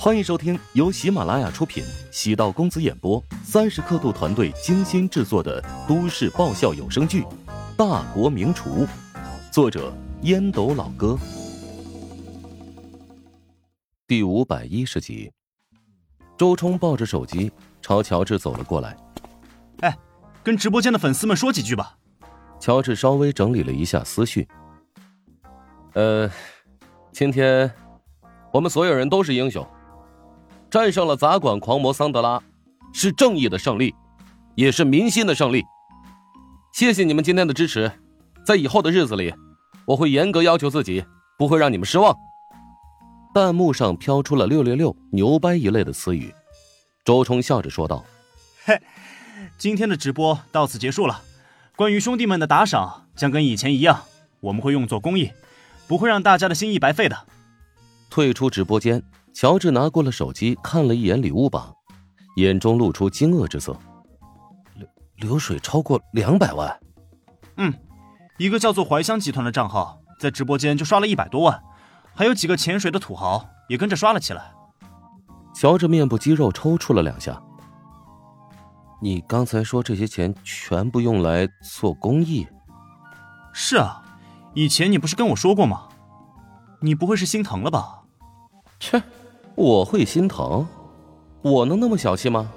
欢迎收听由喜马拉雅出品、喜道公子演播、三十刻度团队精心制作的都市爆笑有声剧《大国名厨》，作者烟斗老哥，第五百一十集。周冲抱着手机朝乔治走了过来，哎，跟直播间的粉丝们说几句吧。乔治稍微整理了一下思绪，呃，今天我们所有人都是英雄。战胜了杂管狂魔桑德拉，是正义的胜利，也是民心的胜利。谢谢你们今天的支持，在以后的日子里，我会严格要求自己，不会让你们失望。弹幕上飘出了“六六六”“牛掰”一类的词语。周冲笑着说道：“嘿，今天的直播到此结束了。关于兄弟们的打赏，将跟以前一样，我们会用作公益，不会让大家的心意白费的。”退出直播间。乔治拿过了手机，看了一眼礼物榜，眼中露出惊愕之色。流流水超过两百万。嗯，一个叫做怀香集团的账号在直播间就刷了一百多万，还有几个潜水的土豪也跟着刷了起来。乔治面部肌肉抽搐了两下。你刚才说这些钱全部用来做公益？是啊，以前你不是跟我说过吗？你不会是心疼了吧？切。我会心疼，我能那么小气吗？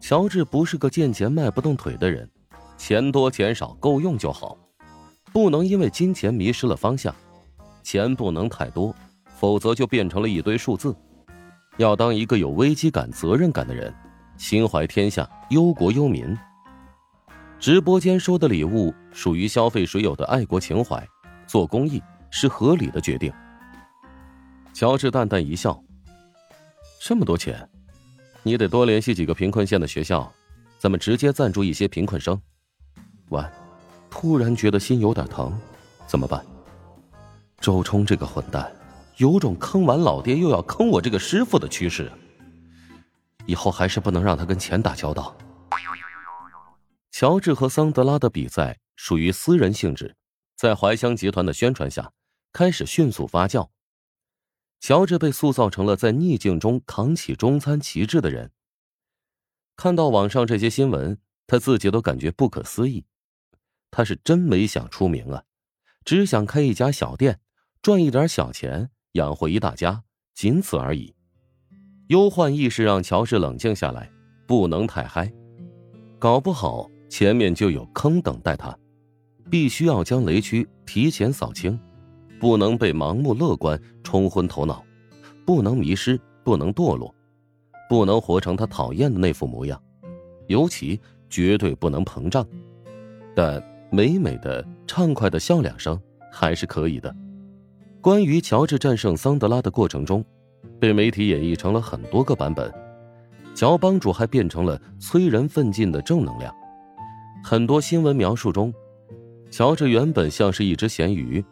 乔治不是个见钱迈不动腿的人，钱多钱少够用就好，不能因为金钱迷失了方向。钱不能太多，否则就变成了一堆数字。要当一个有危机感、责任感的人，心怀天下、忧国忧民。直播间收的礼物属于消费水友的爱国情怀，做公益是合理的决定。乔治淡淡一笑。这么多钱，你得多联系几个贫困县的学校，咱们直接赞助一些贫困生。完，突然觉得心有点疼，怎么办？周冲这个混蛋，有种坑完老爹又要坑我这个师傅的趋势。以后还是不能让他跟钱打交道。乔治和桑德拉的比赛属于私人性质，在怀香集团的宣传下，开始迅速发酵。乔治被塑造成了在逆境中扛起中餐旗帜的人。看到网上这些新闻，他自己都感觉不可思议。他是真没想出名啊，只想开一家小店，赚一点小钱，养活一大家，仅此而已。忧患意识让乔治冷静下来，不能太嗨，搞不好前面就有坑等待他，必须要将雷区提前扫清。不能被盲目乐观冲昏头脑，不能迷失，不能堕落，不能活成他讨厌的那副模样，尤其绝对不能膨胀。但美美的、畅快的笑两声还是可以的。关于乔治战胜桑德拉的过程中，被媒体演绎成了很多个版本。乔帮主还变成了催人奋进的正能量。很多新闻描述中，乔治原本像是一只咸鱼。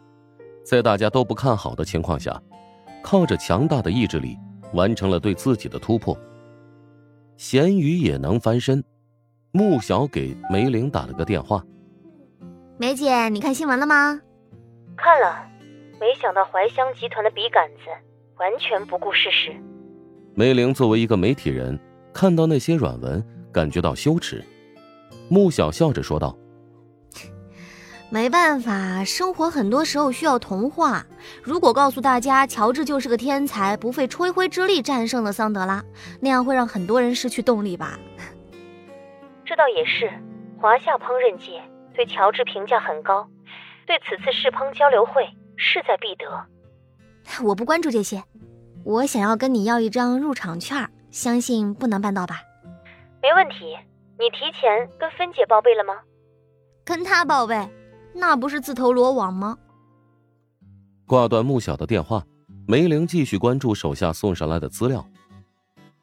在大家都不看好的情况下，靠着强大的意志力，完成了对自己的突破。咸鱼也能翻身。穆小给梅玲打了个电话：“梅姐，你看新闻了吗？”“看了，没想到怀香集团的笔杆子完全不顾事实。”梅玲作为一个媒体人，看到那些软文，感觉到羞耻。穆小笑着说道。没办法，生活很多时候需要童话。如果告诉大家乔治就是个天才，不费吹灰之力战胜了桑德拉，那样会让很多人失去动力吧？这倒也是，华夏烹饪界对乔治评价很高，对此次试烹交流会势在必得。我不关注这些，我想要跟你要一张入场券，相信不难办到吧？没问题，你提前跟芬姐报备了吗？跟她报备。那不是自投罗网吗？挂断穆小的电话，梅玲继续关注手下送上来的资料。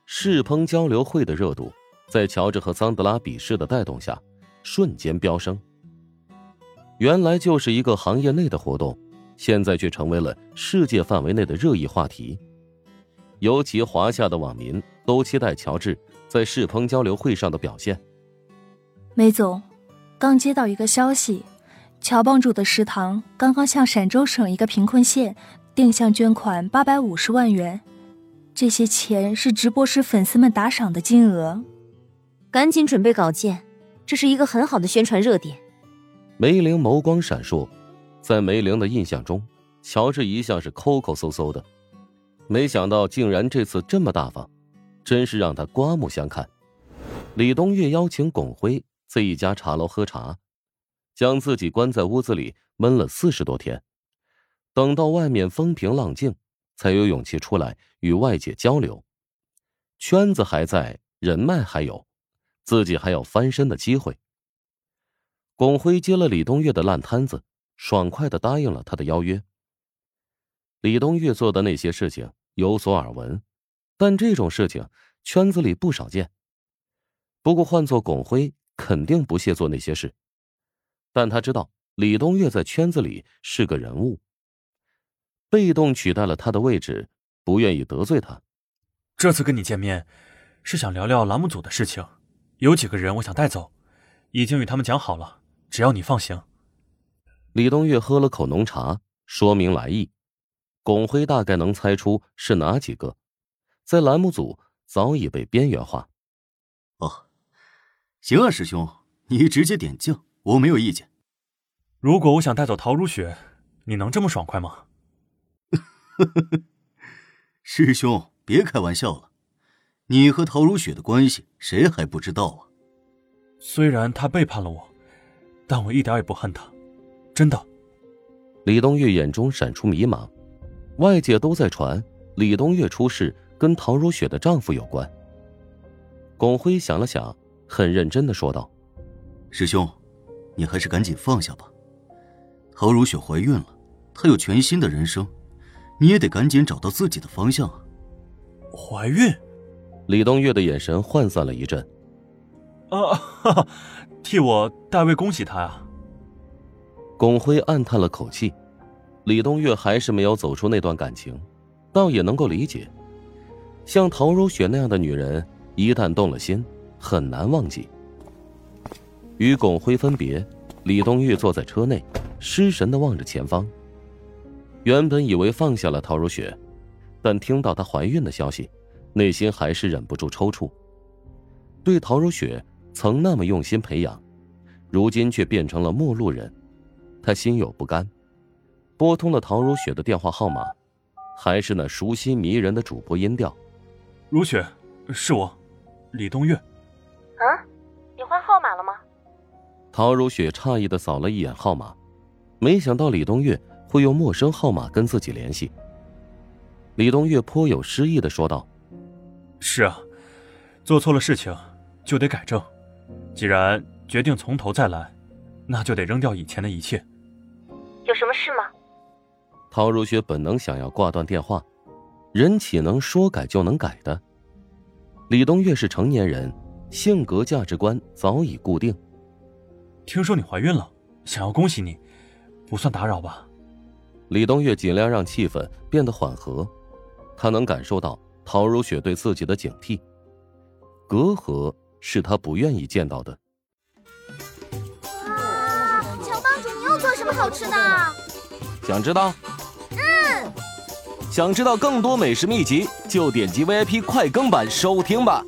试烹交流会的热度，在乔治和桑德拉比试的带动下，瞬间飙升。原来就是一个行业内的活动，现在却成为了世界范围内的热议话题。尤其华夏的网民都期待乔治在试烹交流会上的表现。梅总，刚接到一个消息。乔帮主的食堂刚刚向陕州省一个贫困县定向捐款八百五十万元，这些钱是直播时粉丝们打赏的金额。赶紧准备稿件，这是一个很好的宣传热点。梅玲眸光闪烁，在梅玲的印象中，乔治一向是抠抠搜搜的，没想到竟然这次这么大方，真是让他刮目相看。李东月邀请巩辉在一家茶楼喝茶，将自己关在屋子里闷了四十多天，等到外面风平浪静，才有勇气出来与外界交流。圈子还在，人脉还有，自己还有翻身的机会。巩辉接了李东岳的烂摊子，爽快的答应了他的邀约。李东岳做的那些事情有所耳闻，但这种事情圈子里不少见。不过换做巩辉，肯定不屑做那些事。但他知道李东岳在圈子里是个人物，被动取代了他的位置，不愿意得罪他。这次跟你见面，是想聊聊栏目组的事情，有几个人我想带走，已经与他们讲好了。只要你放行。李东岳喝了口浓茶，说明来意。巩辉大概能猜出是哪几个，在栏目组早已被边缘化。哦，行啊，师兄，你直接点将，我没有意见。如果我想带走陶如雪，你能这么爽快吗？师兄，别开玩笑了，你和陶如雪的关系，谁还不知道啊？虽然他背叛了我。但我一点也不恨他，真的。李东月眼中闪出迷茫，外界都在传李东月出事跟陶如雪的丈夫有关。巩辉想了想，很认真的说道：“师兄，你还是赶紧放下吧。陶如雪怀孕了，她有全新的人生，你也得赶紧找到自己的方向啊。”怀孕？李东月的眼神涣散了一阵。啊，哈哈。替我代为恭喜她啊！巩辉暗叹了口气，李东月还是没有走出那段感情，倒也能够理解。像陶如雪那样的女人，一旦动了心，很难忘记。与巩辉分别，李东玉坐在车内，失神的望着前方。原本以为放下了陶如雪，但听到她怀孕的消息，内心还是忍不住抽搐。对陶如雪。曾那么用心培养，如今却变成了陌路人，他心有不甘，拨通了陶如雪的电话号码，还是那熟悉迷人的主播音调。如雪，是我，李东月。啊，你换号码了吗？陶如雪诧异的扫了一眼号码，没想到李东岳会用陌生号码跟自己联系。李东岳颇有诗意的说道：“是啊，做错了事情，就得改正。”既然决定从头再来，那就得扔掉以前的一切。有什么事吗？陶如雪本能想要挂断电话，人岂能说改就能改的？李东岳是成年人，性格价值观早已固定。听说你怀孕了，想要恭喜你，不算打扰吧？李东岳尽量让气氛变得缓和，他能感受到陶如雪对自己的警惕，隔阂。是他不愿意见到的。哇，乔帮主，你又做什么好吃的？想知道？嗯。想知道更多美食秘籍，就点击 VIP 快更版收听吧。